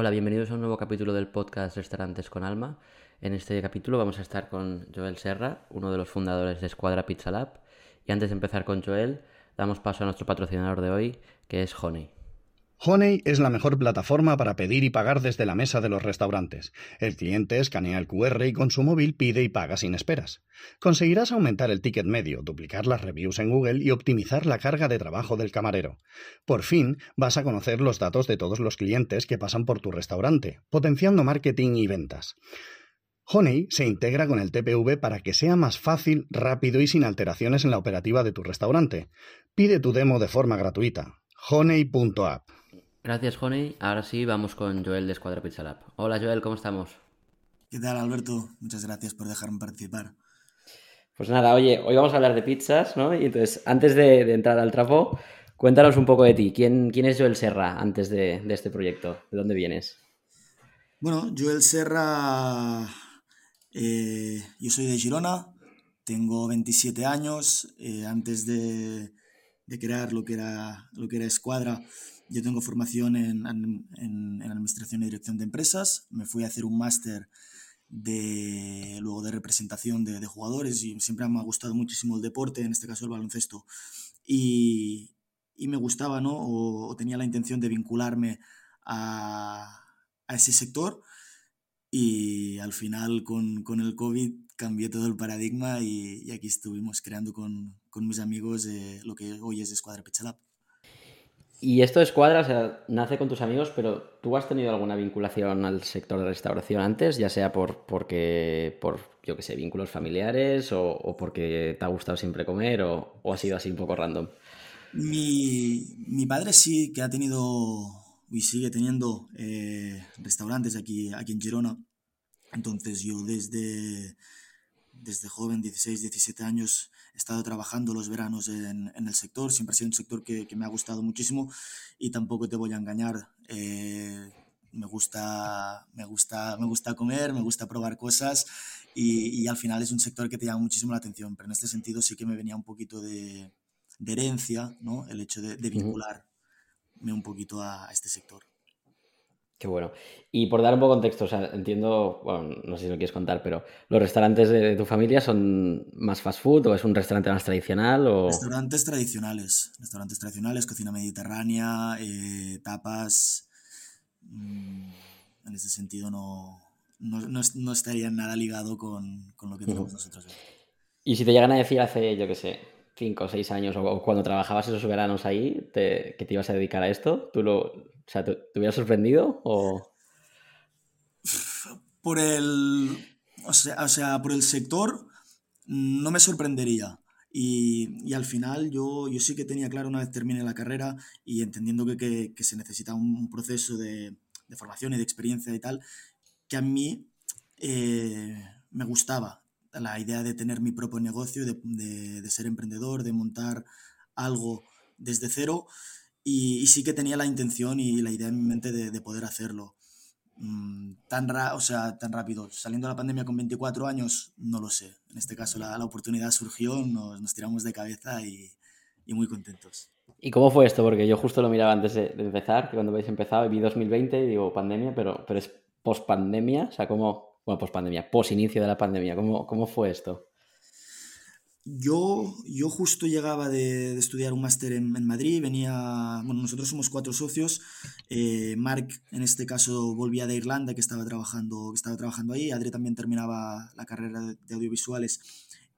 Hola, bienvenidos a un nuevo capítulo del podcast Restaurantes con Alma. En este capítulo vamos a estar con Joel Serra, uno de los fundadores de Escuadra Pizza Lab. Y antes de empezar con Joel, damos paso a nuestro patrocinador de hoy, que es Honey. Honey es la mejor plataforma para pedir y pagar desde la mesa de los restaurantes. El cliente escanea el QR y con su móvil pide y paga sin esperas. Conseguirás aumentar el ticket medio, duplicar las reviews en Google y optimizar la carga de trabajo del camarero. Por fin vas a conocer los datos de todos los clientes que pasan por tu restaurante, potenciando marketing y ventas. Honey se integra con el TPV para que sea más fácil, rápido y sin alteraciones en la operativa de tu restaurante. Pide tu demo de forma gratuita. honey.app. Gracias, Honey. Ahora sí, vamos con Joel de Escuadra Pizza Lab. Hola, Joel, ¿cómo estamos? ¿Qué tal, Alberto? Muchas gracias por dejarme participar. Pues nada, oye, hoy vamos a hablar de pizzas, ¿no? Y entonces, antes de, entrar al trapo, cuéntanos un poco de ti. ¿Quién, quién es Joel Serra antes de, este proyecto? ¿De dónde vienes? Bueno, Joel Serra, eh, yo soy de Girona, tengo 27 años. Eh, antes de, de, crear lo que era, lo que era Escuadra, yo tengo formación en, en, Administración y Dirección de Empresas. Me fui a hacer un máster de, luego de representación de, de, jugadores y siempre me ha gustado muchísimo el deporte, en este caso el baloncesto. Y, y me gustaba, ¿no? O, tenía la intención de vincularme a, a ese sector. Y al final con, con, el COVID cambió todo el paradigma y, y aquí estuvimos creando con, con mis amigos eh, lo que hoy es Escuadra Pizza y esto de Escuadra, o sea, nace con tus amigos, pero ¿tú has tenido alguna vinculación al sector de restauración antes? Ya sea por, porque, por yo qué sé, vínculos familiares o, porque te ha gustado siempre comer o, ha sido así un poco random. Mi, mi, padre sí que ha tenido y sigue teniendo eh, restaurantes aquí, aquí en Girona. Entonces yo desde, desde joven, 16, 17 años, estado trabajando los veranos en, en el sector. Siempre ha sido un sector que, que, me ha gustado muchísimo y tampoco te voy a engañar. Eh, me gusta, me, gusta, me gusta comer, me gusta probar cosas y, y, al final es un sector que te llama muchísimo la atención. Pero en este sentido sí que me venía un poquito de, de herencia, ¿no? El hecho de, de vincularme un poquito a, a este sector. Qué bueno. Y por dar un poco de contexto, o sea, entiendo, bueno, no sé si lo quieres contar, pero ¿los restaurantes de, tu familia son más fast food o es un restaurante más tradicional? O... Restaurantes tradicionales, restaurantes tradicionales, cocina mediterránea, eh, tapas. Mm, en ese sentido no, no, no, estaría nada ligado con, con lo que tenemos nosotros. Y si te llegan a decir hace, yo qué sé, cinco o seis años o, cuando trabajabas esos veranos ahí, te, que te ibas a dedicar a esto, ¿tú lo, o sea, ¿te, hubiera sorprendido o...? Por el... O sea, por el sector no me sorprendería. Y, al final yo, yo sí que tenía claro una vez termine la carrera y entendiendo que, se necesita un proceso de, formación y de experiencia y tal, que a mí eh, me gustaba la idea de tener mi propio negocio, de, de, ser emprendedor, de montar algo desde cero y, sí que tenía la intención y la idea en mi mente de, poder hacerlo. Mm, tan, o sea, tan rápido. Saliendo de la pandemia con 24 años, no lo sé. En este caso la, la oportunidad surgió, nos, nos, tiramos de cabeza y, y, muy contentos. ¿Y cómo fue esto? Porque yo justo lo miraba antes de, empezar, que cuando habéis empezado, vi 2020 y digo pandemia, pero, pero es post pandemia, o sea, ¿cómo, bueno, post pandemia, post inicio de la pandemia, ¿cómo, cómo fue esto? Yo, yo justo llegaba de, estudiar un máster en, Madrid, venía, bueno, nosotros somos cuatro socios, eh, Mark en este caso volvía de Irlanda, que estaba trabajando, que estaba trabajando ahí, Adri también terminaba la carrera de, audiovisuales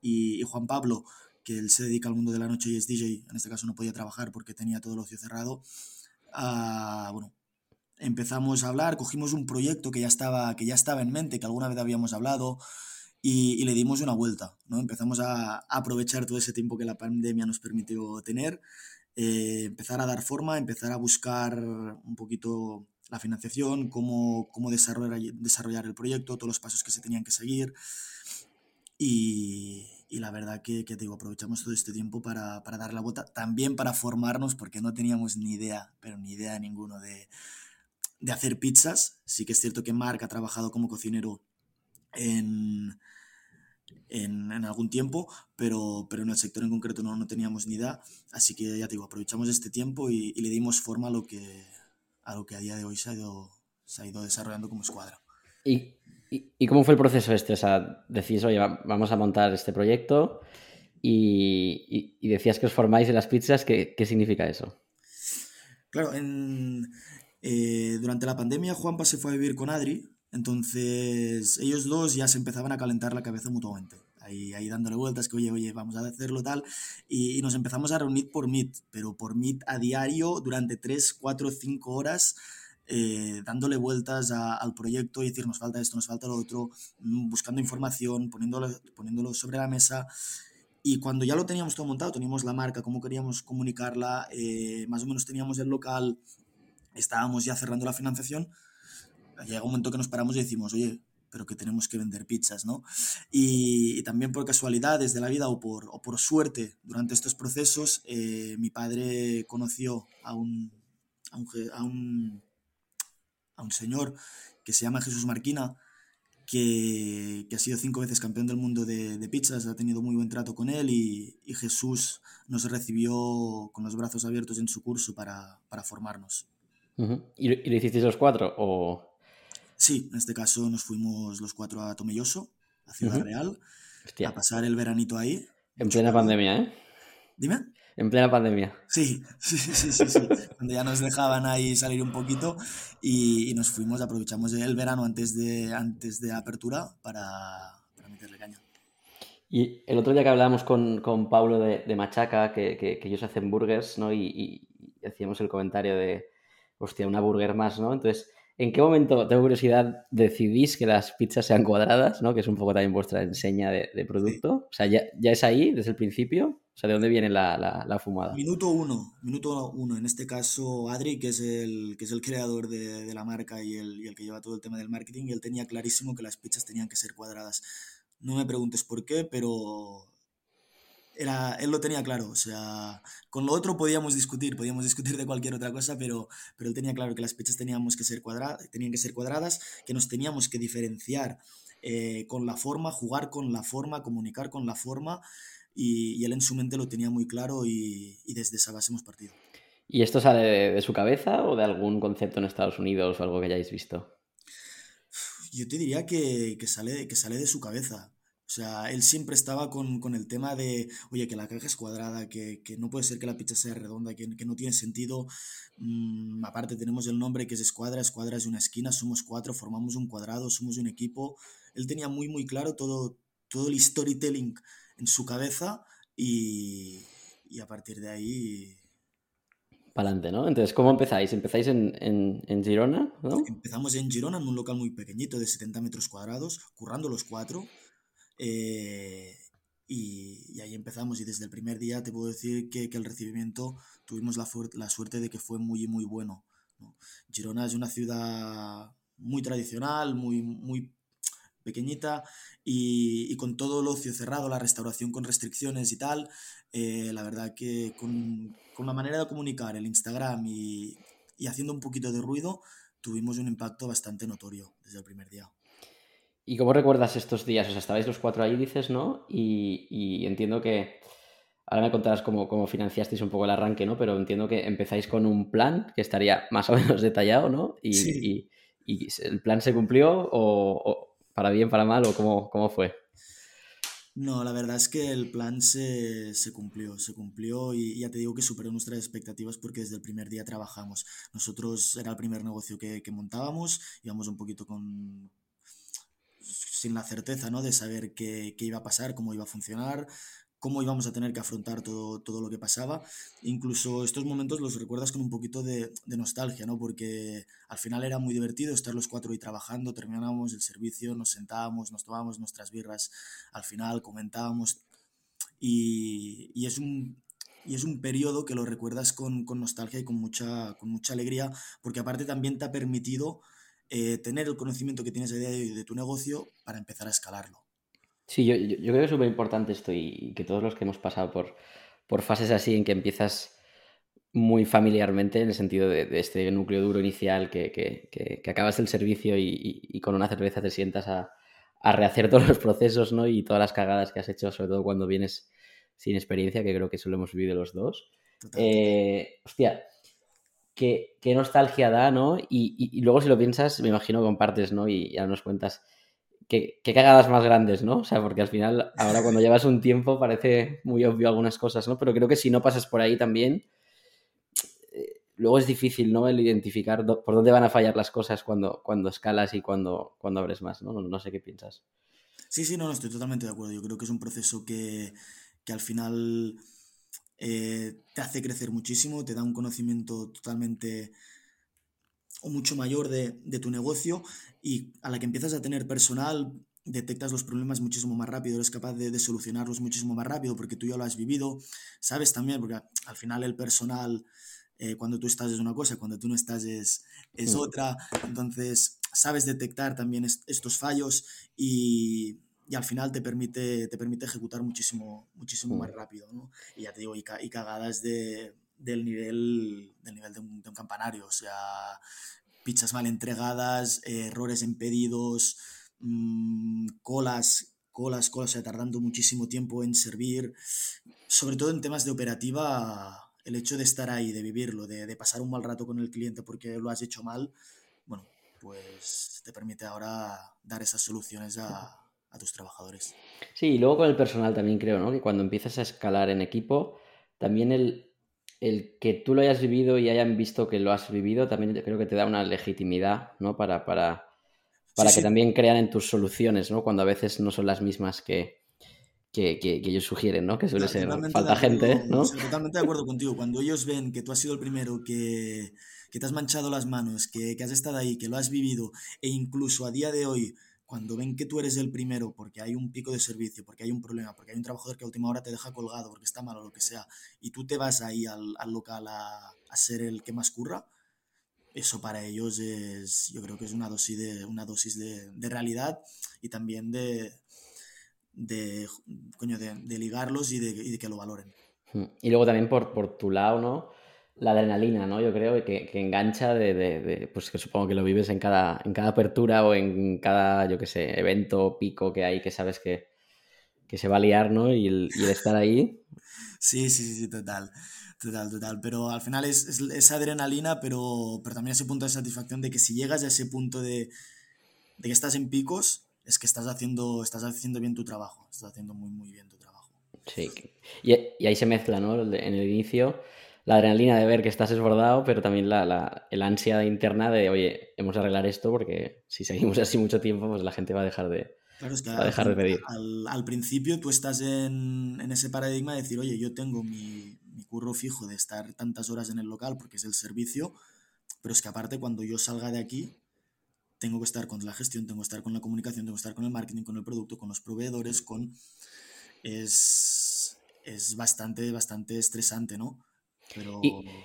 y, Juan Pablo, que él se dedica al mundo de la noche y es DJ, en este caso no podía trabajar porque tenía todo el ocio cerrado. Ah, bueno, empezamos a hablar, cogimos un proyecto que ya estaba, que ya estaba en mente, que alguna vez habíamos hablado, y, le dimos una vuelta, ¿no? Empezamos a, aprovechar todo ese tiempo que la pandemia nos permitió tener, eh, empezar a dar forma, empezar a buscar un poquito la financiación, cómo, cómo desarrollar, desarrollar el proyecto, todos los pasos que se tenían que seguir. Y, y la verdad que, que, digo, aprovechamos todo este tiempo para, para, dar la vuelta, también para formarnos, porque no teníamos ni idea, pero ni idea ninguno de, de hacer pizzas. Sí que es cierto que Mark ha trabajado como cocinero en, en, algún tiempo, pero, pero en el sector en concreto no, no teníamos ni idea. Así que ya te digo, aprovechamos este tiempo y, le dimos forma a lo, que, a lo que a día de hoy se ha ido, se ha ido desarrollando como escuadra. ¿Y, y, cómo fue el proceso este? O sea, decís, oye, vamos a montar este proyecto y, y decías que os formáis en las pizzas, ¿qué, qué significa eso? Claro, en, eh, durante la pandemia Juanpa se fue a vivir con Adri, entonces ellos dos ya se empezaban a calentar la cabeza mutuamente. Ahí, ahí dándole vueltas, que oye, oye, vamos a hacerlo tal. Y, nos empezamos a reunir por Meet, pero por Meet a diario durante 3, 4, 5 horas. Eh, dándole vueltas al proyecto y decir nos falta esto, nos falta lo otro, mm, buscando información, poniéndolo, poniéndolo sobre la mesa. Y cuando ya lo teníamos todo montado, teníamos la marca, cómo queríamos comunicarla, eh, más o menos teníamos el local, estábamos ya cerrando la financiación, llega un momento que nos paramos y decimos, oye, pero que tenemos que vender pizzas, ¿no? Y, también por casualidades de la vida o por, o por suerte durante estos procesos, eh, mi padre conoció a un, a un, a un, señor que se llama Jesús Marquina, que, que, ha sido cinco veces campeón del mundo de, de pizzas, ha tenido muy buen trato con él y, y, Jesús nos recibió con los brazos abiertos en su curso para, para formarnos. ¿Y, lo hicisteis los cuatro? O... Sí, en este caso nos fuimos los cuatro a Tomelloso, a Ciudad Real, a pasar el veranito ahí. En plena pandemia, ¿eh? Dime. En plena pandemia. Sí, sí, sí, sí, sí. Cuando ya nos dejaban ahí salir un poquito y, nos fuimos, aprovechamos el verano antes de, antes de apertura para, meterle caña. Y el otro día que hablábamos con, con Pablo de, de Machaca, que, que, ellos hacen burgers, ¿no? y hacíamos el comentario de, hostia, una burger más, ¿no? Entonces, ¿en qué momento, tengo curiosidad, decidís que las pizzas sean cuadradas, ¿no? Que es un poco también vuestra enseña de, producto. O sea, ¿ya, es ahí desde el principio? O sea, ¿de dónde viene la, fumada? Minuto uno, minuto uno. En este caso, Adri, que es el, que es el creador de, la marca y el, y el que lleva todo el tema del marketing, y él tenía clarísimo que las pizzas tenían que ser cuadradas. No me preguntes por qué, pero era, él lo tenía claro, o sea, con lo otro podíamos discutir, podíamos discutir de cualquier otra cosa, pero, pero él tenía claro que las pizzas teníamos que ser cuadradas, tenían que ser cuadradas, que nos teníamos que diferenciar eh, con la forma, jugar con la forma, comunicar con la forma, y, él en su mente lo tenía muy claro y, desde esa base hemos partido. ¿Y esto sale de, su cabeza o de algún concepto en Estados Unidos o algo que hayáis visto? Yo te diría que, que, sale, que sale de su cabeza. O sea, él siempre estaba con, el tema de, oye, que la caja es cuadrada, que, no puede ser que la pizza sea redonda, que, no tiene sentido. Mm, aparte tenemos el nombre que es Escuadra, Escuadra es una esquina, somos cuatro, formamos un cuadrado, somos un equipo. Él tenía muy, muy claro todo, todo el storytelling en su cabeza y, a partir de ahí... Para adelante, ¿no? Entonces, ¿cómo empezáis? ¿Empezáis en, en, Girona? ¿no? Empezamos en Girona, en un local muy pequeñito de 70 metros cuadrados, currando los cuatro. Eh, y, ahí empezamos y desde el primer día te puedo decir que, el recibimiento tuvimos la, la, suerte de que fue muy, muy bueno. Girona es una ciudad muy tradicional, muy, muy pequeñita y, con todo el ocio cerrado, la restauración con restricciones y tal, eh, la verdad que con, con, la manera de comunicar, el Instagram y, y haciendo un poquito de ruido, tuvimos un impacto bastante notorio desde el primer día. ¿Y cómo recuerdas estos días? O sea, estabais los cuatro ahí, dices, ¿no? Y, entiendo que. Ahora me contarás cómo, cómo, financiasteis un poco el arranque, ¿no? Pero entiendo que empezáis con un plan que estaría más o menos detallado, ¿no? Y, y, el plan se cumplió, o, para bien, para mal, o cómo, cómo fue. No, la verdad es que el plan se, se, cumplió, se cumplió y ya te digo que superó nuestras expectativas porque desde el primer día trabajamos. Nosotros era el primer negocio que, que montábamos, íbamos un poquito con, sin la certeza ¿no? de saber qué, qué, iba a pasar, cómo iba a funcionar, cómo íbamos a tener que afrontar todo, todo lo que pasaba. Incluso estos momentos los recuerdas con un poquito de, nostalgia, ¿no? porque al final era muy divertido estar los cuatro ahí trabajando, terminábamos el servicio, nos sentábamos, nos tomábamos nuestras birras, al final comentábamos y, y es un... Y es un periodo que lo recuerdas con, con nostalgia y con mucha, con mucha alegría, porque aparte también te ha permitido eh, tener el conocimiento que tienes a día de hoy de tu negocio para empezar a escalarlo. Sí, yo, yo, creo que es súper importante esto y, que todos los que hemos pasado por, por fases así en que empiezas muy familiarmente en el sentido de, este núcleo duro inicial que, que, que, acabas el servicio y, y, con una cerveza te sientas a, a, rehacer todos los procesos ¿no? y todas las cagadas que has hecho, sobre todo cuando vienes sin experiencia, que creo que eso lo hemos vivido los dos. Eh, hostia, qué, nostalgia da, ¿no? Y, luego si lo piensas, me imagino compartes, ¿no? Y ya nos cuentas qué, cagadas más grandes, ¿no? O sea, porque al final, ahora cuando llevas un tiempo parece muy obvio algunas cosas, ¿no? Pero creo que si no pasas por ahí también, eh, luego es difícil, ¿no? El identificar por dónde van a fallar las cosas cuando, cuando escalas y cuando, cuando abres más, ¿no? ¿no? sé qué piensas. Sí, sí, no, no, estoy totalmente de acuerdo. Yo creo que es un proceso que, que al final eh, te hace crecer muchísimo, te da un conocimiento totalmente o mucho mayor de, tu negocio y a la que empiezas a tener personal detectas los problemas muchísimo más rápido, eres capaz de, solucionarlos muchísimo más rápido porque tú ya lo has vivido, sabes también, porque al final el personal, eh, cuando tú estás es una cosa, cuando tú no estás es, es mm. otra, entonces sabes detectar también estos fallos y, y al final te permite, te permite ejecutar muchísimo, muchísimo más rápido, ¿no? Y ya te digo, y, cagadas de, del nivel, del nivel de un, campanario, o sea, pizzas mal entregadas, errores en pedidos, mm, colas, colas, colas, o sea, tardando muchísimo tiempo en servir, sobre todo en temas de operativa, el hecho de estar ahí, de vivirlo, de, de pasar un mal rato con el cliente porque lo has hecho mal, bueno, pues te permite ahora dar esas soluciones a, a tus trabajadores. Sí, y luego con el personal también creo, ¿no? Que cuando empiezas a escalar en equipo, también el, el que tú lo hayas vivido y hayan visto que lo has vivido, también creo que te da una legitimidad, ¿no? Para, para, para que también crean en tus soluciones, ¿no? Cuando a veces no son las mismas que, que, que, ellos sugieren, ¿no? Que suele ser falta gente, ¿no? totalmente de acuerdo contigo. Cuando ellos ven que tú has sido el primero que, que te has manchado las manos, que, que has estado ahí, que lo has vivido e incluso a día de hoy cuando ven que tú eres el primero porque hay un pico de servicio, porque hay un problema, porque hay un trabajador que a última hora te deja colgado porque está mal o lo que sea, y tú te vas ahí al, local a, ser el que más curra, eso para ellos es, yo creo que es una dosis de, una dosis de, realidad y también de, de, coño, de, ligarlos y de, y de, que lo valoren. Hmm. Y luego también por, por tu lado, ¿no? La adrenalina, ¿no? Yo creo que, que engancha de, de, pues que supongo que lo vives en cada, en cada apertura o en cada, yo qué sé, evento, pico que hay que sabes que, que se va a liar, ¿no? Y el, y estar ahí. Sí, sí, sí, total. Total, total. Pero al final es, es, esa adrenalina, pero, pero también ese punto de satisfacción de que si llegas a ese punto de, de que estás en picos, es que estás haciendo, estás haciendo bien tu trabajo. Estás haciendo muy, muy bien tu trabajo. Sí. Y, y ahí se mezcla, ¿no? En el inicio la adrenalina de ver que estás desbordado, pero también la, la el ansia interna de, oye, hemos de arreglar esto porque si seguimos así mucho tiempo, pues la gente va a dejar de, va a dejar de pedir. Al, al, principio tú estás en, en, ese paradigma de decir, oye, yo tengo mi, mi curro fijo de estar tantas horas en el local porque es el servicio, pero es que aparte cuando yo salga de aquí, tengo que estar con la gestión, tengo que estar con la comunicación, tengo que estar con el marketing, con el producto, con los proveedores, con... Es, es bastante, bastante estresante, ¿no?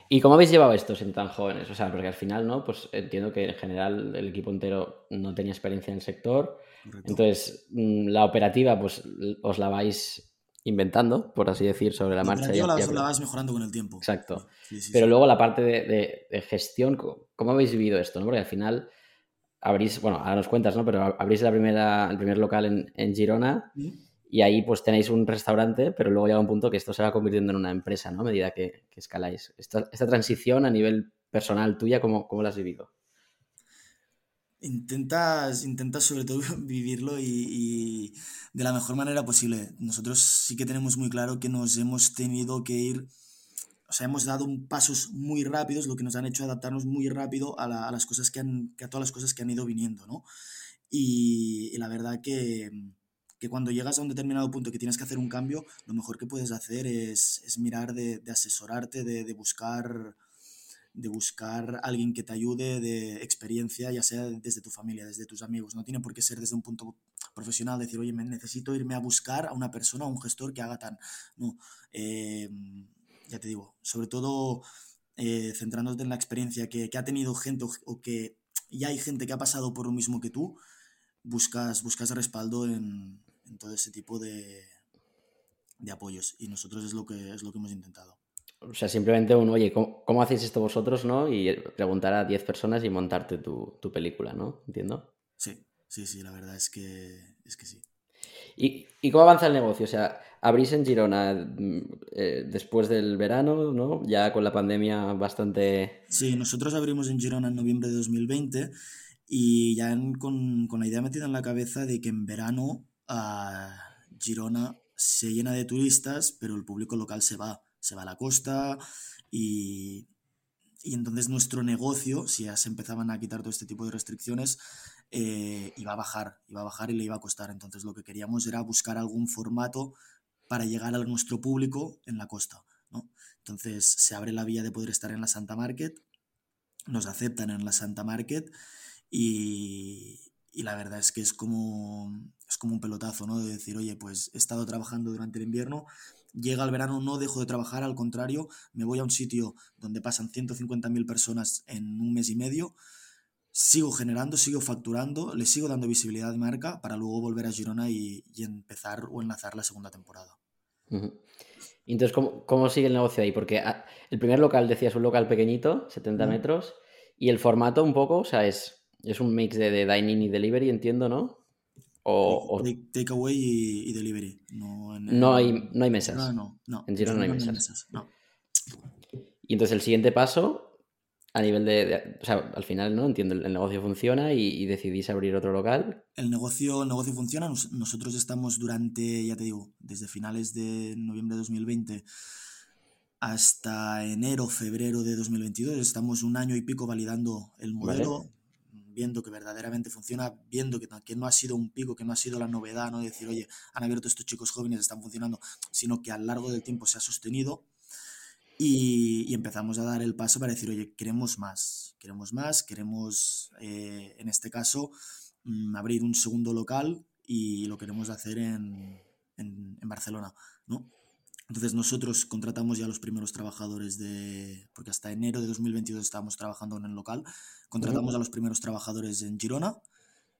¿Y, cómo habéis llevado esto siendo tan jóvenes? O sea, porque al final, ¿no? Pues entiendo que en general el equipo entero no tenía experiencia en el sector. Entonces, mm, la operativa, pues os la vais inventando, por así decir, sobre la, marcha. La, la, la vas mejorando con el tiempo. Exacto. Pero luego la parte de, gestión, ¿cómo habéis vivido esto? ¿no? Porque al final abrís, bueno, ahora nos cuentas, ¿no? Pero abrís la primera, el primer local en, en Girona. Y ahí pues tenéis un restaurante, pero luego llega un punto que esto se va convirtiendo en una empresa, ¿no? A medida que, escaláis. Esta, esta, transición a nivel personal tuya, ¿cómo, cómo la has vivido? Intentas, intentas sobre todo vivirlo y, de la mejor manera posible. Nosotros sí que tenemos muy claro que nos hemos tenido que ir, o sea, hemos dado pasos muy rápidos, lo que nos han hecho adaptarnos muy rápido a, las cosas que han, a todas las cosas que han ido viniendo, ¿no? y la verdad que, que cuando llegas a un determinado punto que tienes que hacer un cambio, lo mejor que puedes hacer es, es mirar de, de asesorarte, de, de, buscar de buscar alguien que te ayude de experiencia, ya sea desde tu familia, desde tus amigos. No tiene por qué ser desde un punto profesional, decir, oye, me necesito irme a buscar a una persona, a un gestor que haga tan... No, eh, ya te digo, sobre todo eh, centrándote en la experiencia que, que ha tenido gente o, que ya hay gente que ha pasado por lo mismo que tú, buscas, buscas respaldo en, en todo ese tipo de, de, apoyos. Y nosotros es lo que, es lo que hemos intentado. O sea, simplemente un, oye, ¿cómo, hacéis esto vosotros, no? Y preguntar a 10 personas y montarte tu, tu, película, ¿no? ¿Entiendo? Sí, sí, sí, la verdad es que, es que sí. ¿Y, ¿Y, cómo avanza el negocio? O sea, abrís en Girona mm, eh, después del verano, ¿no? Ya con la pandemia bastante... Sí, nosotros abrimos en Girona en noviembre de 2020 y ya con, con, la idea metida en la cabeza de que en verano uh, Girona se llena de turistas, pero el público local se va, se va a la costa y, y entonces nuestro negocio, si ya se empezaban a quitar todo este tipo de restricciones, eh, iba a bajar, iba a bajar y le iba a costar. Entonces lo que queríamos era buscar algún formato para llegar a nuestro público en la costa. ¿no? Entonces se abre la vía de poder estar en la Santa Market, nos aceptan en la Santa Market y, y la verdad es que es como, es como un pelotazo, ¿no? De decir, oye, pues he estado trabajando durante el invierno, llega el verano, no dejo de trabajar, al contrario, me voy a un sitio donde pasan 150.000 personas en un mes y medio, sigo generando, sigo facturando, le sigo dando visibilidad de marca para luego volver a Girona y, empezar o enlazar la segunda temporada. Entonces, ¿cómo, ¿cómo, sigue el negocio ahí? Porque ah, el primer local, decías, un local pequeñito, 70 metros, y el formato un poco, o sea, es, es un mix de, de dining y delivery, entiendo, ¿no? O, Takeaway y, delivery. No, hay, no hay mesas. No, no, En Girona no hay mesas. Y entonces el siguiente paso a nivel de, O sea, al final, ¿no? Entiendo, el, negocio funciona y, decidís abrir otro local. El negocio, el negocio funciona. nosotros estamos durante, ya te digo, desde finales de noviembre de 2020 hasta enero, febrero de 2022. Estamos un año y pico validando el modelo, viendo que verdaderamente funciona, viendo que, que, no ha sido un pico, que no ha sido la novedad, no decir, oye, han abierto estos chicos jóvenes, están funcionando, sino que a lo largo del tiempo se ha sostenido y, empezamos a dar el paso para decir, oye, queremos más, queremos más, queremos, eh, en este caso, mm, abrir un segundo local y lo queremos hacer en, en, Barcelona, ¿no? Entonces nosotros contratamos ya a los primeros trabajadores de, porque hasta enero de 2022 estábamos trabajando en el local, contratamos a los primeros trabajadores en Girona,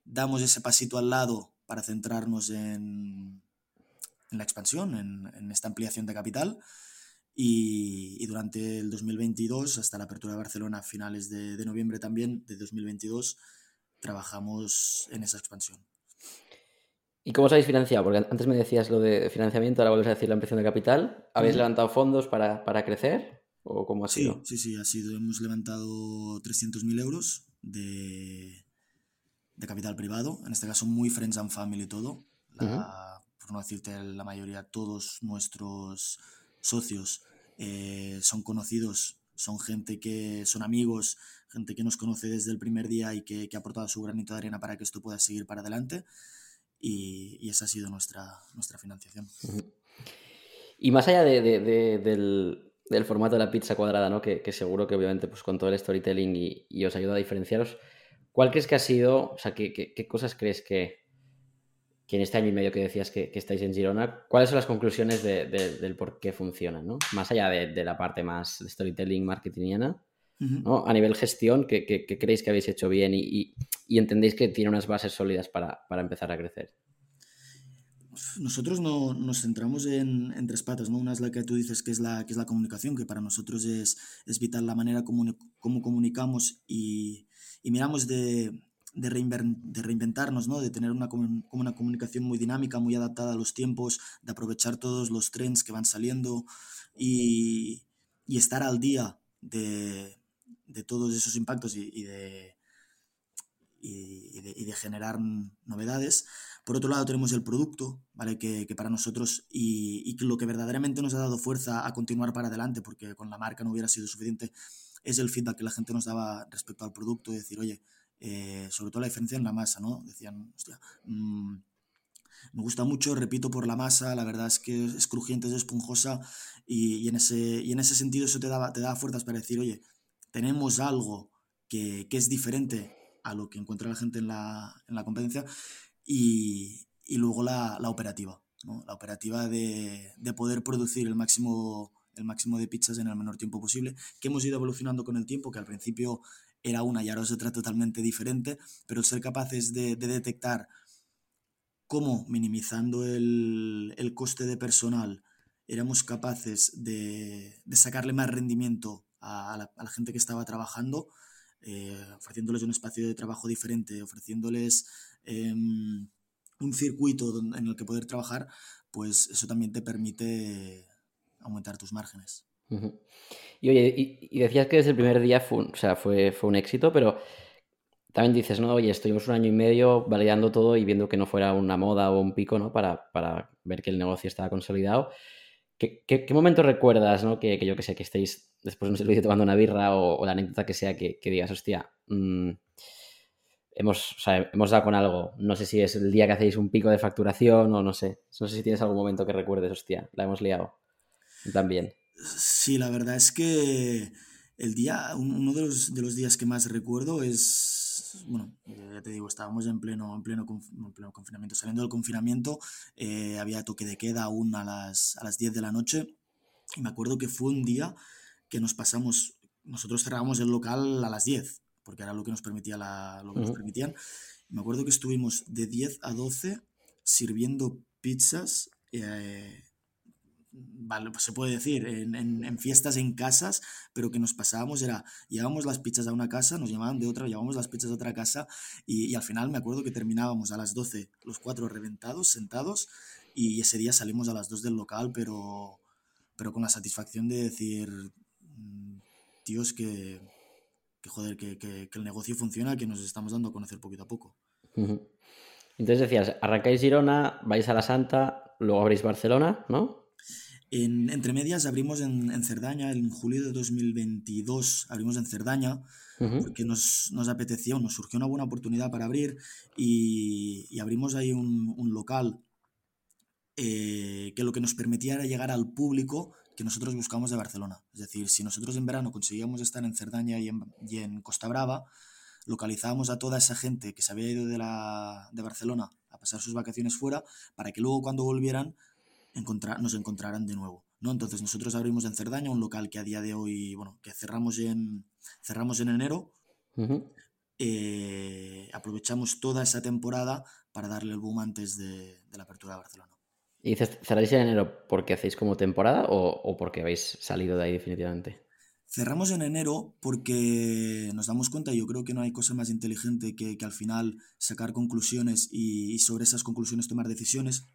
damos ese pasito al lado para centrarnos en, en la expansión, en, en esta ampliación de capital y, durante el 2022, hasta la apertura de Barcelona a finales de, noviembre también de 2022, trabajamos en esa expansión. ¿Y cómo os habéis financiado? Porque antes me decías lo de financiamiento, ahora vuelves a decir la ampliación de capital. ¿Habéis levantado fondos para, para, crecer? ¿O cómo ha sido? Sí, sí, ha sido. Hemos levantado 300.000 euros de, de, capital privado, en este caso muy Friends and Family todo. Por no decirte la mayoría, todos nuestros socios eh, son conocidos, son gente que son amigos, gente que nos conoce desde el primer día y que, ha aportado su granito de arena para que esto pueda seguir para adelante. Y, esa ha sido nuestra, nuestra financiación. Y más allá del, formato de la pizza cuadrada, ¿no? que, seguro que obviamente pues, con todo el storytelling y, os ayuda a diferenciaros, ¿cuál crees que ha sido, o sea, qué, qué cosas crees que, que en este año y medio que decías que, estáis en Girona, ¿cuáles son las conclusiones del por qué funcionan? ¿no? Más allá de, la parte más de storytelling marketingiana, ¿no? a nivel gestión, ¿qué, creéis que habéis hecho bien y, entendéis que tiene unas bases sólidas para, empezar a crecer? Nosotros no, nos centramos en, tres patas, ¿no? Una es la que tú dices que es la, que es la comunicación, que para nosotros es, es vital la manera como, como comunicamos y, y miramos de, de, reinventarnos, ¿no? de tener una, una comunicación muy dinámica, muy adaptada a los tiempos, de aprovechar todos los trends que van saliendo y, estar al día de, todos esos impactos y, de, y, de, generar novedades. Por otro lado tenemos el producto, ¿vale? que, para nosotros y, lo que verdaderamente nos ha dado fuerza a continuar para adelante, porque con la marca no hubiera sido suficiente, es el feedback que la gente nos daba respecto al producto, y decir, oye, eh, sobre todo la diferencia en la masa, ¿no? Decían, hostia, mm, me gusta mucho, repito por la masa, la verdad es que es crujiente, es esponjosa y, en, ese, y en ese sentido eso te da, te da fuerzas para decir, oye, tenemos algo que, es diferente a lo que encuentra la gente en la, competencia y, luego la, operativa, ¿no? La operativa de, de poder producir el máximo el máximo de pizzas en el menor tiempo posible, que hemos ido evolucionando con el tiempo, que al principio era una y ahora es otra totalmente diferente, pero ser capaces de, detectar cómo minimizando el, coste de personal éramos capaces de, sacarle más rendimiento a, la, gente que estaba trabajando, eh, ofreciéndoles un espacio de trabajo diferente, ofreciéndoles em, un circuito en el que poder trabajar, pues eso también te permite aumentar tus márgenes. Y oye, y, decías que desde el primer día fue, o sea, fue, fue un éxito, pero también dices, no, oye, estuvimos un año y medio validando todo y viendo que no fuera una moda o un pico, ¿no? Para, para ver que el negocio estaba consolidado. ¿Qué, qué, momento recuerdas, ¿no? Que, que, yo que sé, que estéis después de un servicio tomando una birra o, la anécdota que sea, que, que digas, hostia, mmm, hemos, o sea, hemos dado con algo. No sé si es el día que hacéis un pico de facturación o no sé. No sé si tienes algún momento que recuerdes, hostia, la hemos liado. También. Sí, la verdad es que el día, uno de los, de los días que más recuerdo es, bueno, ya te digo, estábamos en pleno, en pleno, en pleno confinamiento. Saliendo del confinamiento, eh, había toque de queda aún a las, a las 10 de la noche. Y me acuerdo que fue un día que nos pasamos, nosotros cerrábamos el local a las 10 porque era lo que nos, permitía la, lo que nos permitían. Me acuerdo que estuvimos de 10 a 12 sirviendo pizzas, eh, vale, pues se puede decir, en, en, fiestas en casas, pero que nos pasábamos era, llevábamos las pizzas a una casa, nos llamaban de otra, llevábamos las pizzas a otra casa y, y, al final me acuerdo que terminábamos a las 12, los cuatro reventados, sentados, y ese día salimos a las 2 del local, pero, pero con la satisfacción de decir, mm, tíos, que que joder, que, que, el negocio funciona, que nos estamos dando a conocer poquito a poco. Entonces decías, arrancáis Girona, vais a la Santa, luego abrís Barcelona, ¿no? En, entre medias abrimos en, en, Cerdaña, en julio de 2022 abrimos en Cerdaña, porque nos, nos, apeteció, nos surgió una buena oportunidad para abrir y, y abrimos ahí un, un local eh, que lo que nos permitía era llegar al público que nosotros buscamos de Barcelona. Es decir, si nosotros en verano conseguíamos estar en Cerdaña y en, Costa Brava, localizábamos a toda esa gente que se había ido de, la, de Barcelona a pasar sus vacaciones fuera para que luego cuando volvieran encontrar, nos encontraran de nuevo. ¿no? Entonces nosotros abrimos en Cerdaña un local que a día de hoy, bueno, que cerramos en, cerramos en enero. Eh, aprovechamos toda esa temporada para darle el boom antes de la apertura de Barcelona. ¿Y dices, cerráis en enero porque hacéis como temporada o, porque habéis salido de ahí definitivamente? Cerramos en enero porque nos damos cuenta, y yo creo que no hay cosa más inteligente que, que al final sacar conclusiones y, sobre esas conclusiones tomar decisiones.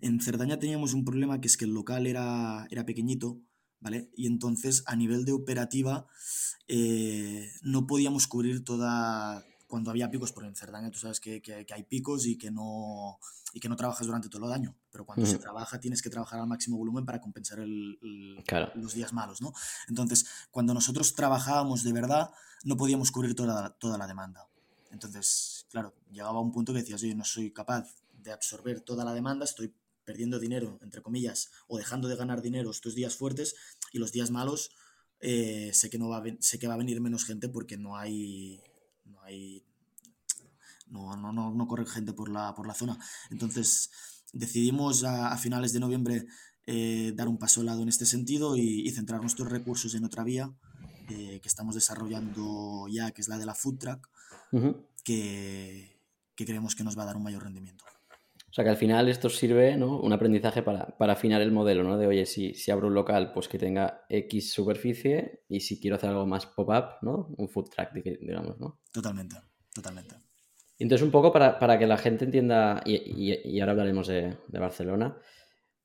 En Cerdaña teníamos un problema que es que el local era, era pequeñito, ¿vale? Y entonces a nivel de operativa eh, no podíamos cubrir toda, cuando había picos, porque en Cerdaña tú sabes que, que, hay picos y que, no, y que no trabajas durante todo el año, pero cuando se trabaja tienes que trabajar al máximo volumen para compensar el, los días malos, ¿no? Entonces, cuando nosotros trabajábamos de verdad, no podíamos cubrir toda, toda la demanda. Entonces, claro, llegaba un punto que decías, oye, no soy capaz de absorber toda la demanda, estoy perdiendo dinero, entre comillas, o dejando de ganar dinero estos días fuertes y los días malos eh, sé, que no va sé que va a venir menos gente porque no hay no hay. No, no, no, no corre gente por la, por la zona. Entonces decidimos a, finales de noviembre eh, dar un paso al lado en este sentido y, centrar nuestros recursos en otra vía eh, que estamos desarrollando ya, que es la de la food truck, que, que, creemos que nos va a dar un mayor rendimiento. O sea que al final esto sirve, ¿no? Un aprendizaje para, para afinar el modelo, ¿no? De oye, si, si, abro un local, pues que tenga X superficie y si quiero hacer algo más pop-up, ¿no? Un food truck, digamos, ¿no? Totalmente, totalmente. Entonces, un poco para, para que la gente entienda, y, y, ahora hablaremos de, de, Barcelona,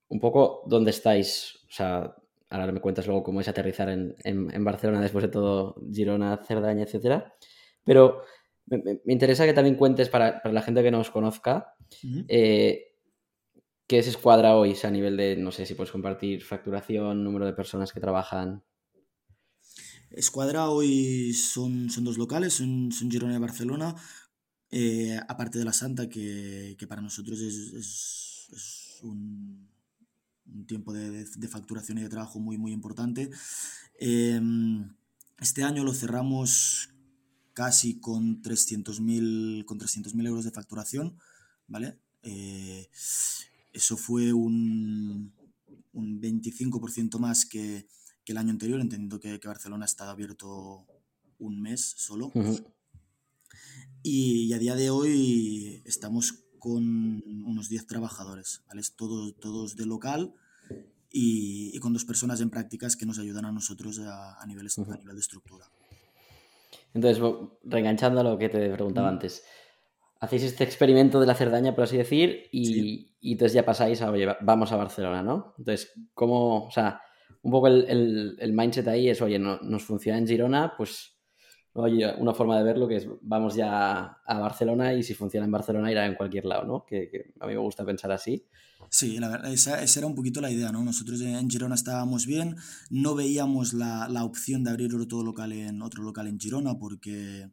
un poco dónde estáis, o sea, ahora me cuentas luego cómo es aterrizar en, en, en Barcelona después de todo Girona, Cerdaña, etcétera, pero me, interesa que también cuentes para, la gente que nos conozca eh, qué es Escuadra hoy, a nivel de, no sé si puedes compartir facturación, número de personas que trabajan. Escuadra hoy son, son dos locales, son, Girona y Barcelona, eh, aparte de la Santa, que, para nosotros es, un, tiempo de, facturación y de trabajo muy, muy importante. Em, este año lo cerramos casi con 300.000 con euros de facturación, ¿vale? Eh, eso fue un, un 25% más que, que, el año anterior, entendiendo que, que, Barcelona ha estado abierto un mes solo. y, a día de hoy estamos con unos 10 trabajadores, ¿vale? Todos, todos de local y, y, con dos personas en prácticas que nos ayudan a nosotros a, a, nivel, a nivel de estructura. Entonces, reenganchando a lo que te preguntaba antes, hacéis este experimento de la Cerdaña, por así decir, y, entonces ya pasáis a, oye, vamos a Barcelona, ¿no? Entonces, ¿cómo, o sea, un poco el, mindset ahí es, oye, no, nos funciona en Girona, pues, oye, una forma de verlo que es, vamos ya a Barcelona y si funciona en Barcelona irá en cualquier lado, ¿no? Que, a mí me gusta pensar así. Sí, la verdad, esa, era un poquito la idea, ¿no? Nosotros en Girona estábamos bien, no veíamos la, opción de abrir otro local en, otro local en Girona porque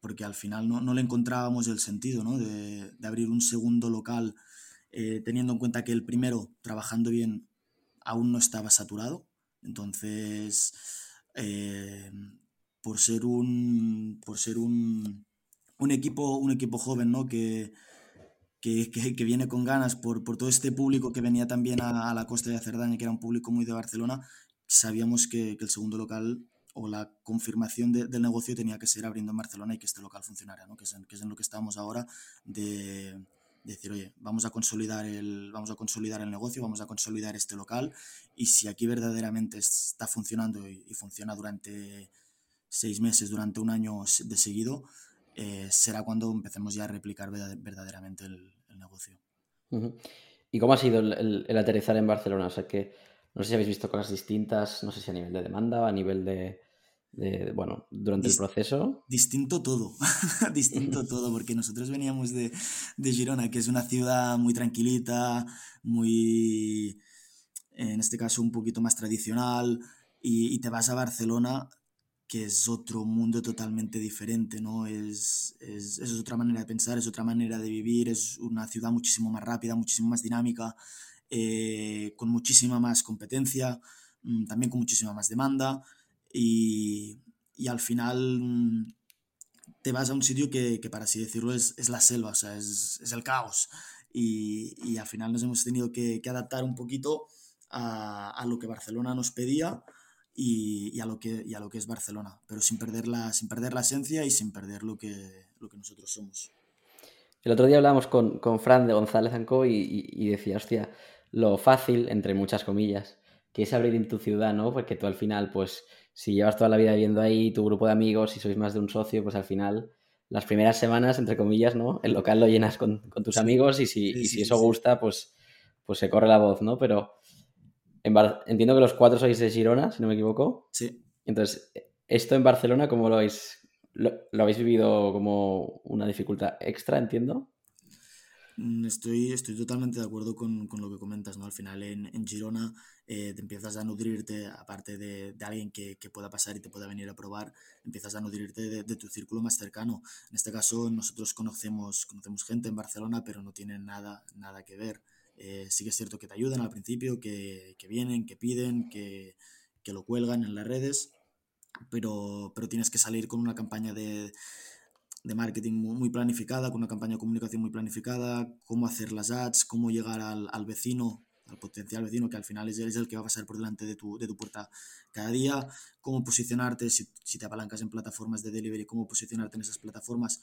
porque al final no, le encontrábamos el sentido ¿no? de, abrir un segundo local eh, teniendo en cuenta que el primero, trabajando bien, aún no estaba saturado. Entonces, eh, por ser un, por ser un, un, equipo, un equipo joven ¿no? que, que, que, viene con ganas por, por, todo este público que venía también a, la costa de Cerdaña, que era un público muy de Barcelona, sabíamos que, que el segundo local o la confirmación del negocio tenía que ser abriendo en Barcelona y que este local funcionara, ¿no? que, es en, que es en lo que estamos ahora de, decir, oye, vamos a, consolidar el, vamos a consolidar el negocio, vamos a consolidar este local y si aquí verdaderamente está funcionando y, funciona durante seis meses, durante un año de seguido, eh, será cuando empecemos ya a replicar verdaderamente el, negocio. ¿Y cómo ha sido el, el, aterrizar en Barcelona? O sea que no sé si habéis visto cosas distintas, no sé si a nivel de demanda o a nivel de, bueno, durante el proceso. Distinto todo, distinto todo, porque nosotros veníamos de, Girona, que es una ciudad muy tranquilita, muy, en este caso, un poquito más tradicional, y, te vas a Barcelona, que es otro mundo totalmente diferente, ¿no? Es, es, es, otra manera de pensar, es otra manera de vivir, es una ciudad muchísimo más rápida, muchísimo más dinámica, eh, con muchísima más competencia, mm, también con muchísima más demanda y, y al final mm, te vas a un sitio que, que para así decirlo, es, es, la selva, o sea, es, el caos. Y, y, al final nos hemos tenido que, que adaptar un poquito a, a, lo que Barcelona nos pedía y, y, a lo que, y a lo que es Barcelona, pero sin perder la, sin perder la esencia y sin perder lo que, lo que nosotros somos. El otro día hablábamos con, con Fran de González Anco y, y, decía, hostia, lo fácil, entre muchas comillas, que es abrir en tu ciudad, ¿no? Porque tú al final, pues, si llevas toda la vida viviendo ahí, tu grupo de amigos, si sois más de un socio, pues al final, las primeras semanas, entre comillas, ¿no? El local lo llenas con, tus amigos y si, si eso gusta, pues, pues se corre la voz, ¿no? Pero entiendo que los cuatro sois de Girona, si no me equivoco. Sí. Entonces, esto en Barcelona, ¿cómo lo habéis, lo habéis vivido como una dificultad extra, entiendo? Mm, estoy, estoy totalmente de acuerdo con, con lo que comentas, ¿no? Al final en, en Girona eh, te empiezas a nutrirte, aparte de, de alguien que, que, pueda pasar y te pueda venir a probar, empiezas a nutrirte de, de, tu círculo más cercano. En este caso nosotros conocemos, conocemos gente en Barcelona, pero no tienen nada, nada que ver. Eh, sí que es cierto que te ayudan al principio, que, que vienen, que piden, que, que lo cuelgan en las redes, pero, pero tienes que salir con una campaña de de marketing muy planificada, con una campaña de comunicación muy planificada, cómo hacer las ads, cómo llegar al, al vecino, al potencial vecino, que al final es, es, el que va a pasar por delante de tu, de tu puerta cada día, cómo posicionarte, si, si, te apalancas en plataformas de delivery, cómo posicionarte en esas plataformas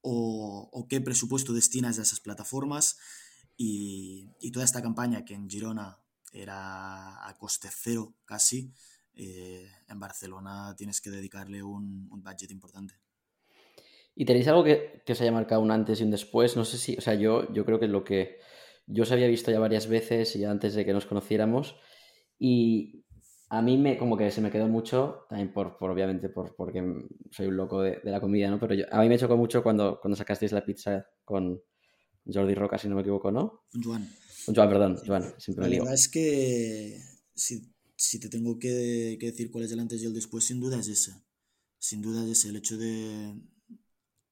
o, o qué presupuesto destinas a esas plataformas. Y, toda esta campaña que en Girona era a coste cero casi, eh, en Barcelona tienes que dedicarle un, un budget importante. ¿Y tenéis algo que, que, os haya marcado un antes y un después? No sé si, o sea, yo, yo creo que lo que yo os había visto ya varias veces y antes de que nos conociéramos y a mí me como que se me quedó mucho, también por, por obviamente por, porque soy un loco de, la comida, ¿no? Pero a mí me chocó mucho cuando, cuando sacasteis la pizza con Jordi Roca, si no me equivoco, ¿no? Joan. Joan, perdón, Joan, siempre La verdad es que si, si te tengo que, que decir cuál es el antes y el después, sin duda es ese. Sin duda es ese, el hecho de,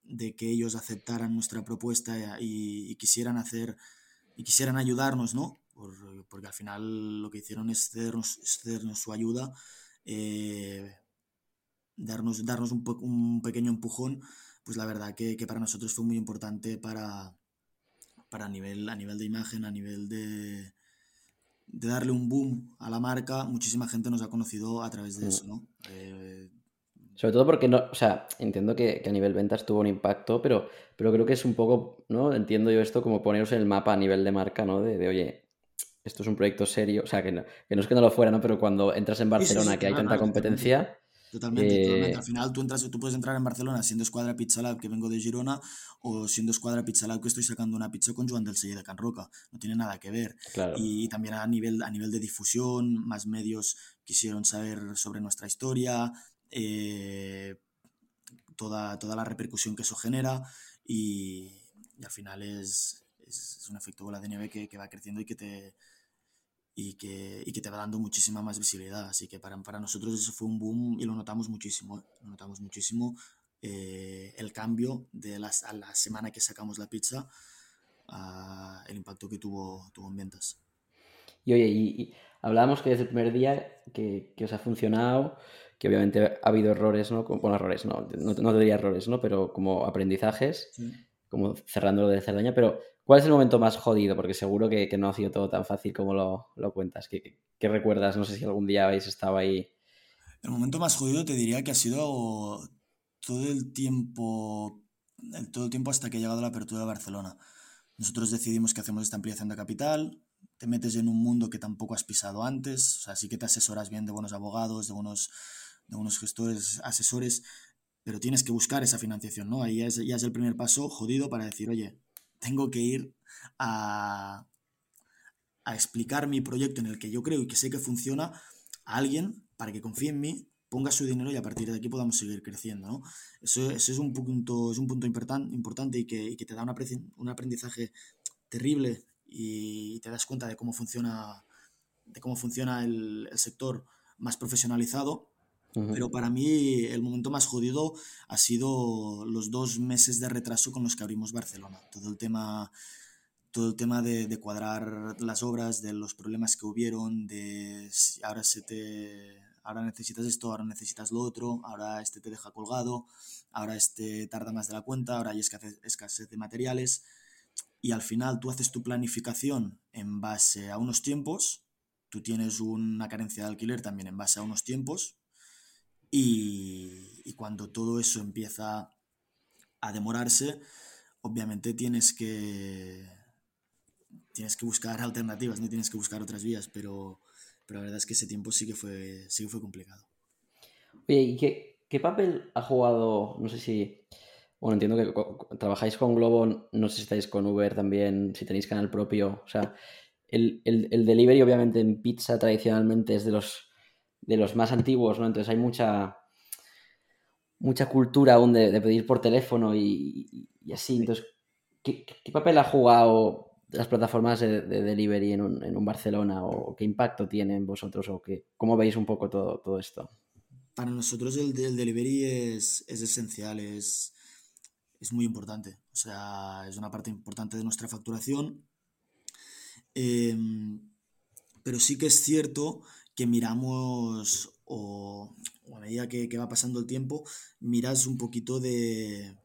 de que ellos aceptaran nuestra propuesta y, quisieran hacer y quisieran ayudarnos, ¿no? porque al final lo que hicieron es cedernos, su ayuda, eh, darnos, darnos un, un, pequeño empujón, pues la verdad que, que, para nosotros fue muy importante para, para nivel, a nivel de imagen, a nivel de, de darle un boom a la marca, muchísima gente nos ha conocido a través de mm. eso, ¿no? Eh, sobre todo porque no, o sea, entiendo que, a nivel ventas tuvo un impacto, pero, pero creo que es un poco, ¿no? Entiendo yo esto como poneros en el mapa a nivel de marca, ¿no? De, oye, esto es un proyecto serio, o sea, que no, que no es que no lo fuera, ¿no? Pero cuando entras en Barcelona, que hay tanta competencia, Totalmente, totalmente. Al final tú, entras, tú puedes entrar en Barcelona siendo escuadra Pizza Lab, que vengo de Girona, o siendo escuadra Pizza Lab, que estoy sacando una pizza con Joan del Selle de Can Roca. No tiene nada que ver. Y, también a nivel, a nivel de difusión, más medios quisieron saber sobre nuestra historia, eh, toda, toda la repercusión que eso genera y, al final es, es, un efecto bola de nieve que, que va creciendo y que te y que, y que te va dando muchísima más visibilidad. Así que para, para nosotros eso fue un boom y lo notamos muchísimo. ¿eh? Lo notamos muchísimo eh, el cambio de las, a la semana que sacamos la pizza, a el impacto que tuvo, tuvo en ventas. Y oye, y, hablábamos que desde el primer día que, que, os ha funcionado, que obviamente ha habido errores, ¿no? Bueno, errores, no, no, no te diría errores, ¿no? Pero como aprendizajes, como cerrando lo de Cerdaña, pero ¿Cuál es el momento más jodido? Porque seguro que, no ha sido todo tan fácil como lo, cuentas. ¿Qué, ¿Qué, recuerdas? No sé si algún día habéis estado ahí. El momento más jodido te diría que ha sido todo el tiempo, todo el tiempo hasta que ha llegado la apertura de Barcelona. Nosotros decidimos que hacemos esta ampliación de capital, te metes en un mundo que tampoco has pisado antes, o sea, sí que te asesoras bien de buenos abogados, de buenos, de buenos gestores, asesores, pero tienes que buscar esa financiación, ¿no? Ahí ya es, ya es el primer paso jodido para decir, oye, tengo que ir a, a explicar mi proyecto en el que yo creo y que sé que funciona a alguien para que confíe en mí, ponga su dinero y a partir de aquí podamos seguir creciendo. ¿no? Eso, es, un punto, es un punto importante y que, te da un aprendizaje terrible y te das cuenta de cómo funciona, de cómo funciona el sector más profesionalizado pero para mí el momento más jodido ha sido los dos meses de retraso con los que abrimos Barcelona. Todo el tema, todo el tema de, de cuadrar las obras, de los problemas que hubieron, de ahora, se te, ahora necesitas esto, ahora necesitas lo otro, ahora este te deja colgado, ahora este tarda más de la cuenta, ahora hay escasez, escasez de materiales. Y al final tú haces tu planificación en base a unos tiempos, tú tienes una carencia de alquiler también en base a unos tiempos, y, cuando todo eso empieza a demorarse, obviamente tienes que, tienes que buscar alternativas, no tienes que buscar otras vías, pero, pero la verdad es que ese tiempo sí que fue, sí que fue complicado. Oye, ¿y qué, qué papel ha jugado, no sé si, bueno, entiendo que trabajáis con Globo, no sé si estáis con Uber también, si tenéis canal propio, o sea, el, el, el delivery obviamente en pizza tradicionalmente es de los de los más antiguos, ¿no? Entonces hay mucha, mucha cultura aún de, pedir por teléfono y, así. Entonces, ¿qué, papel ha jugado las plataformas de, delivery en un, Barcelona o qué impacto tienen vosotros o qué, cómo veis un poco todo, todo esto? Para nosotros el, delivery es, esencial, es, es, muy importante. O sea, es una parte importante de nuestra facturación. Em, pero sí que es cierto que miramos o, a medida que, va pasando el tiempo, miras un poquito de,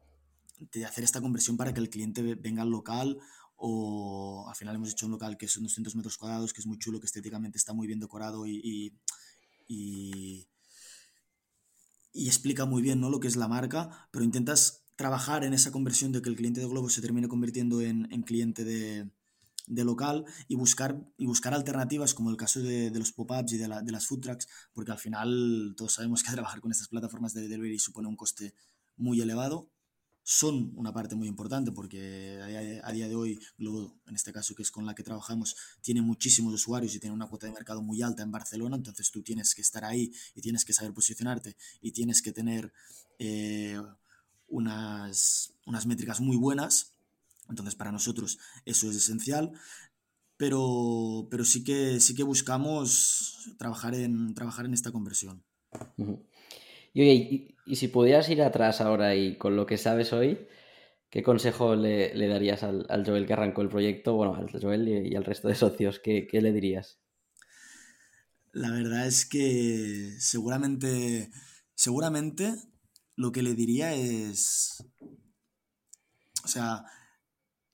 de, hacer esta conversión para que el cliente venga al local o al final hemos hecho un local que son 200 metros cuadrados, que es muy chulo, que estéticamente está muy bien decorado y, y, explica muy bien ¿no? lo que es la marca, pero intentas trabajar en esa conversión de que el cliente de Globo se termine convirtiendo en cliente de, de local y buscar, y buscar alternativas como el caso de, los pop-ups y de, las food trucks, porque al final todos sabemos que trabajar con estas plataformas de delivery supone un coste muy elevado. Son una parte muy importante porque a día, de hoy Globo, en este caso que es con la que trabajamos, tiene muchísimos usuarios y tiene una cuota de mercado muy alta en Barcelona, entonces tú tienes que estar ahí y tienes que saber posicionarte y tienes que tener eh, unas, unas métricas muy buenas entonces, para nosotros eso es esencial, pero, pero sí, que, sí que buscamos trabajar en, trabajar en esta conversión. Y oye, y, si pudieras ir atrás ahora y con lo que sabes hoy, ¿qué consejo le, darías al, Joel que arrancó el proyecto? Bueno, al Joel y, al resto de socios, ¿qué, ¿qué, le dirías? La verdad es que seguramente, seguramente lo que le diría es, o sea,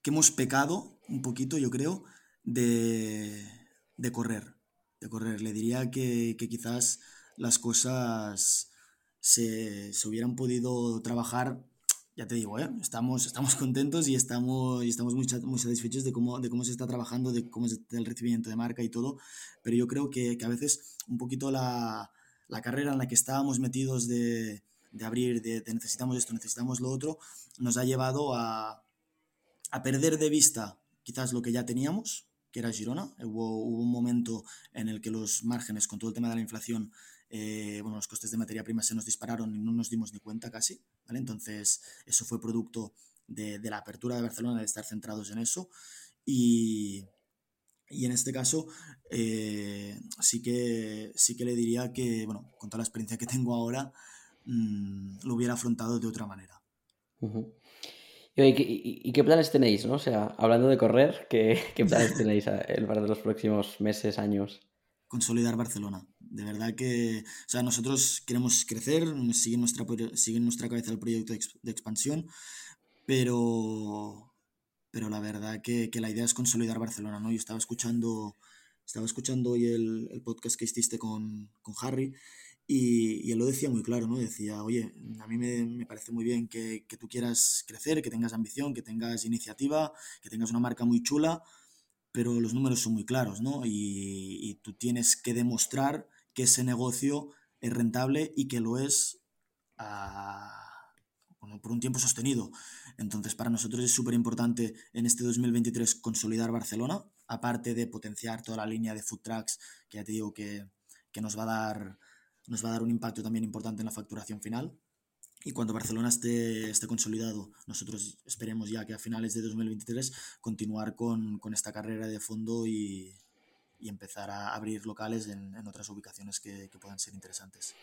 que hemos pecado un poquito, yo creo, de, de correr. De correr. Le diría que, que quizás las cosas se, se, hubieran podido trabajar, ya te digo, ¿eh? estamos, estamos contentos y estamos, y estamos muy, muy satisfechos de cómo, de cómo se está trabajando, de cómo es el recibimiento de marca y todo, pero yo creo que, que a veces un poquito la, la carrera en la que estábamos metidos de, de abrir, de, necesitamos esto, necesitamos lo otro, nos ha llevado a, a perder de vista quizás lo que ya teníamos, que era Girona. Hubo, un momento en el que los márgenes, con todo el tema de la inflación, eh, bueno, los costes de materia prima se nos dispararon y no nos dimos ni cuenta casi, ¿vale? Entonces, eso fue producto de, la apertura de Barcelona, de estar centrados en eso. Y, y en este caso, eh, sí, que, sí que le diría que, bueno, con toda la experiencia que tengo ahora, mmm, lo hubiera afrontado de otra manera. Uh ¿Y, y, y, qué planes tenéis? ¿no? O sea, hablando de correr, ¿qué, qué planes tenéis para los próximos meses, años? Consolidar Barcelona. De verdad que, o sea, nosotros queremos crecer, sigue nuestra, sigue en nuestra cabeza el proyecto de expansión, pero pero la verdad que, que, la idea es consolidar Barcelona, ¿no? Yo estaba escuchando, estaba escuchando hoy el, el podcast que hiciste con, con Harry y, y, él lo decía muy claro, ¿no? Decía, oye, a mí me, me parece muy bien que, que, tú quieras crecer, que tengas ambición, que tengas iniciativa, que tengas una marca muy chula, pero los números son muy claros, ¿no? Y, y tú tienes que demostrar que ese negocio es rentable y que lo es a por un tiempo sostenido. Entonces, para nosotros es súper importante en este 2023 consolidar Barcelona, aparte de potenciar toda la línea de food trucks, que ya te digo que, que nos, va a dar, nos va a dar un impacto también importante en la facturación final. Y cuando Barcelona esté, esté consolidado, nosotros esperemos ya que a finales de 2023 continuar con, con esta carrera de fondo y, y, empezar a abrir locales en, en otras ubicaciones que, que puedan ser interesantes.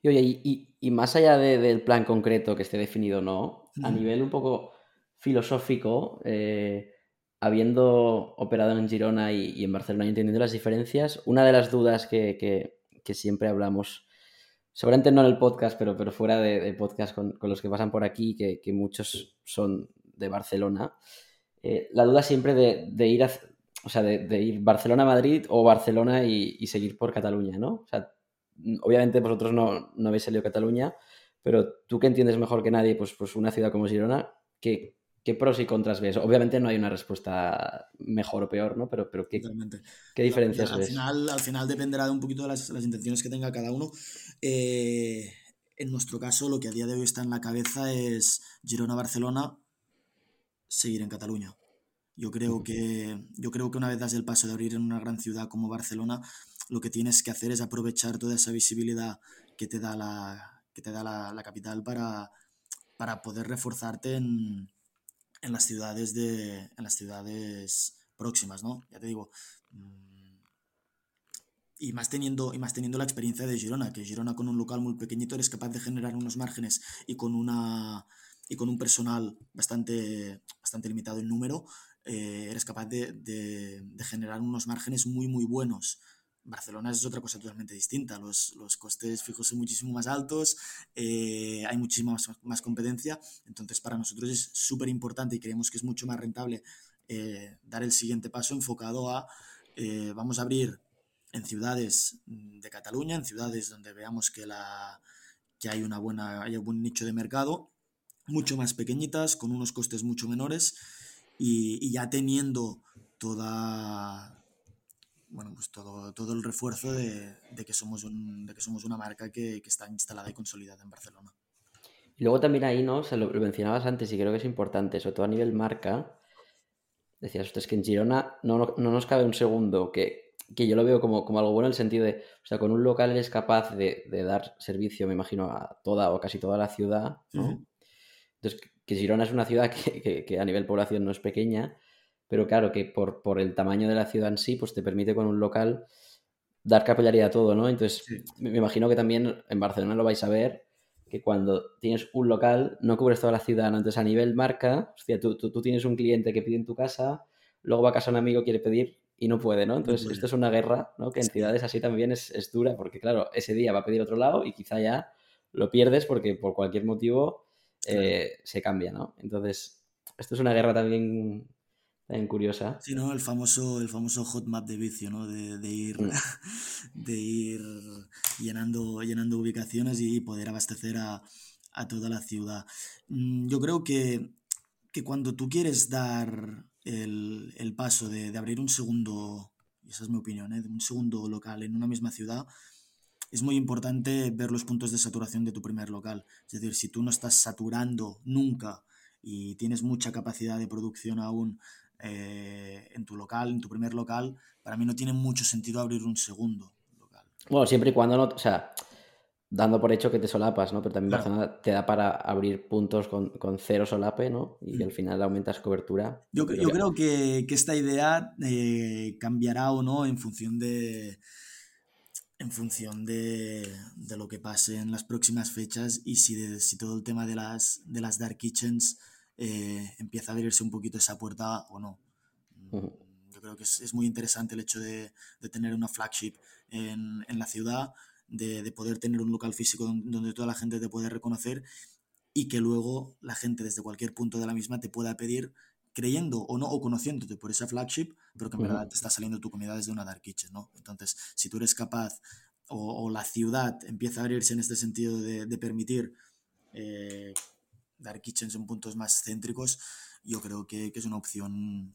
Y oye, y, y más allá de, del plan concreto que esté definido o no, a nivel un poco filosófico, eh, habiendo operado en Girona y, y, en Barcelona y entendiendo las diferencias, una de las dudas que, que, que, siempre hablamos, seguramente no en el podcast, pero, pero fuera de, de podcast con, con, los que pasan por aquí, que, que muchos son de Barcelona, eh, la duda siempre de, de ir a, o sea, de, de ir Barcelona-Madrid o Barcelona y, y, seguir por Cataluña, ¿no? O sea, obviamente vosotros no, no habéis salido a Cataluña, pero tú que entiendes mejor que nadie, pues, pues una ciudad como Girona, ¿qué, ¿qué, pros y contras ves? Obviamente no hay una respuesta mejor o peor, ¿no? Pero, pero ¿qué, ¿qué diferencias al, ves? Final, al final dependerá de un poquito de las, las intenciones que tenga cada uno. Eh, en nuestro caso, lo que a día de hoy está en la cabeza es Girona-Barcelona, seguir en Cataluña. Yo creo, que, yo creo que una vez das el paso de abrir en una gran ciudad como Barcelona, lo que tienes que hacer es aprovechar toda esa visibilidad que te da la, que te da la, la capital para, para poder reforzarte en, en, las ciudades de, en las ciudades próximas, ¿no? Ya te digo, mm, y más, teniendo, y más teniendo la experiencia de Girona, que Girona con un local muy pequeñito eres capaz de generar unos márgenes y con, una, y con un personal bastante, bastante limitado en número, eh, eres capaz de, de, de generar unos márgenes muy, muy buenos. Barcelona es otra cosa totalmente distinta. Los, los costes fijos son muchísimo más altos, eh, hay muchísima más, más, competencia. Entonces, para nosotros es súper importante y creemos que es mucho más rentable eh, dar el siguiente paso enfocado a eh, vamos a abrir en ciudades de Cataluña, en ciudades donde veamos que, la, que hay, una buena, hay un buen nicho de mercado, mucho más pequeñitas, con unos costes mucho menores y, y ya teniendo toda bueno, pues todo, todo el refuerzo de, de, que somos un, de que somos una marca que, que, está instalada y consolidada en Barcelona. Y luego también ahí, ¿no? O sea, lo, lo, mencionabas antes y creo que es importante, sobre todo a nivel marca. Decías, es que en Girona no, no, no, nos cabe un segundo, que, que yo lo veo como, como, algo bueno en el sentido de, o sea, con un local eres capaz de, de dar servicio, me imagino, a toda o casi toda la ciudad, ¿no? Uh -huh. Entonces, que Girona es una ciudad que, que, que a nivel población no es pequeña, pero claro que por, por, el tamaño de la ciudad en sí, pues te permite con un local dar capilaridad a todo, ¿no? Entonces, sí. me imagino que también en Barcelona lo vais a ver, que cuando tienes un local no cubres toda la ciudad, ¿no? Entonces, a nivel marca, hostia, tú, tú, tú tienes un cliente que pide en tu casa, luego va a casa un amigo, quiere pedir y no puede, ¿no? Entonces, esto es una guerra, ¿no? Que en ciudades así también es, es dura, porque claro, ese día va a pedir otro lado y quizá ya lo pierdes porque por cualquier motivo eh, se cambia, ¿no? Entonces, esto es una guerra también también curiosa. Sí, ¿no? El famoso, el famoso hot map de vicio, ¿no? De, de ir, mm. de ir llenando, llenando ubicaciones y poder abastecer a, a toda la ciudad. Mm, yo creo que, que cuando tú quieres dar el, el paso de, de, abrir un segundo, y esa es mi opinión, ¿eh? un segundo local en una misma ciudad, es muy importante ver los puntos de saturación de tu primer local. Es decir, si tú no estás saturando nunca y tienes mucha capacidad de producción aún eh, en tu local, en tu primer local, para mí no tiene mucho sentido abrir un segundo local. Bueno, siempre y cuando no, o sea, dando por hecho que te solapas, ¿no? Pero también Barcelona te da para abrir puntos con, cero solape, ¿no? Y mm. al final aumentas cobertura. Yo, creo que, esta idea eh, cambiará o no en función de en función de, lo que pase en las próximas fechas y si, si todo el tema de las, de las Dark Kitchens eh, empieza a abrirse un poquito esa puerta o no. Yo creo que es, muy interesante el hecho de, tener una flagship en, la ciudad, de, poder tener un local físico donde, toda la gente te puede reconocer y que luego la gente desde cualquier punto de la misma te pueda pedir creyendo o no, o conociéndote por esa flagship, pero que en verdad te está saliendo tu comida desde una dark kitchen, ¿no? Entonces, si tú eres capaz o, la ciudad empieza a abrirse en este sentido de, permitir eh, dar kitchens en puntos más céntricos, yo creo que, es una opción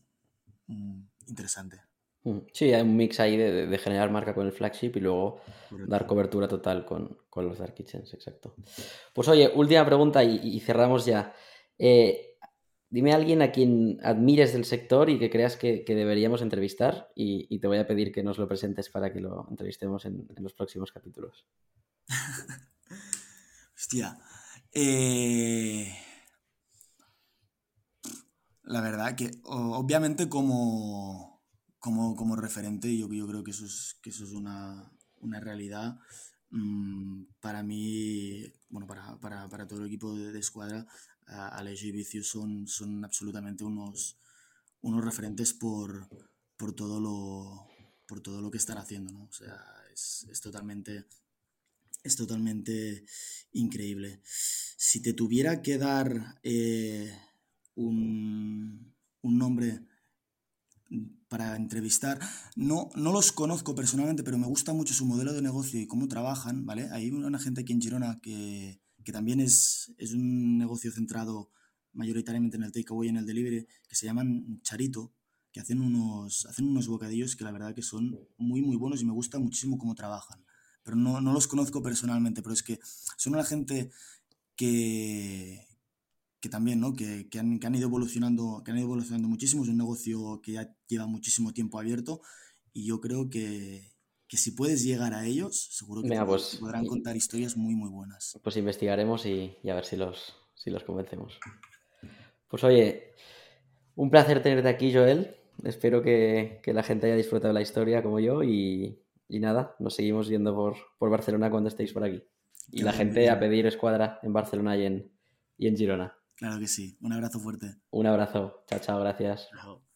mm, interesante. Mm, sí, hay un mix ahí de, generar marca con el flagship y luego dar cobertura total con, los dark kitchens, exacto. Pues oye, última pregunta y, cerramos ya. Eh, dime a alguien a quien admires del sector y que creas que, deberíamos entrevistar y, te voy a pedir que nos lo presentes para que lo entrevistemos en, en los próximos capítulos. Hostia, eh, la verdad que obviamente como, como, referente, yo, yo creo que eso es, que eso es una, realidad. Mm, para mí, bueno, para, todo el equipo de, escuadra, Alex y Vicius son, son absolutamente unos, unos referentes por, por, todo lo, por todo lo que están haciendo, ¿no? O sea, es, es totalmente es totalmente increíble. Si te tuviera que dar eh, un, nombre para entrevistar, no, no los conozco personalmente, pero me gusta mucho su modelo de negocio y cómo trabajan, ¿vale? Hay una gente aquí en Girona que, también es, es un negocio centrado mayoritariamente en el takeaway y en el delivery, que se llaman Charito, que hacen unos, hacen unos bocadillos que la verdad que son muy, muy buenos y me gusta muchísimo cómo trabajan pero no, los conozco personalmente, pero es que son una gente que, que también, ¿no? Que, han, ido evolucionando, que han ido evolucionando muchísimo, es un negocio que ya lleva muchísimo tiempo abierto y yo creo que, si puedes llegar a ellos, seguro que pues, podrán contar historias muy, muy buenas. Pues investigaremos y, a ver si los, si los convencemos. Pues oye, un placer tenerte aquí, Joel. Espero que, que la gente haya disfrutado de la historia como yo y, y nada, nos seguimos yendo por, Barcelona cuando estéis por aquí. Y la gente a pedir escuadra en Barcelona y en, y en Girona. Claro que sí. Un abrazo fuerte. Un abrazo. Chao, chao. Gracias. Chao.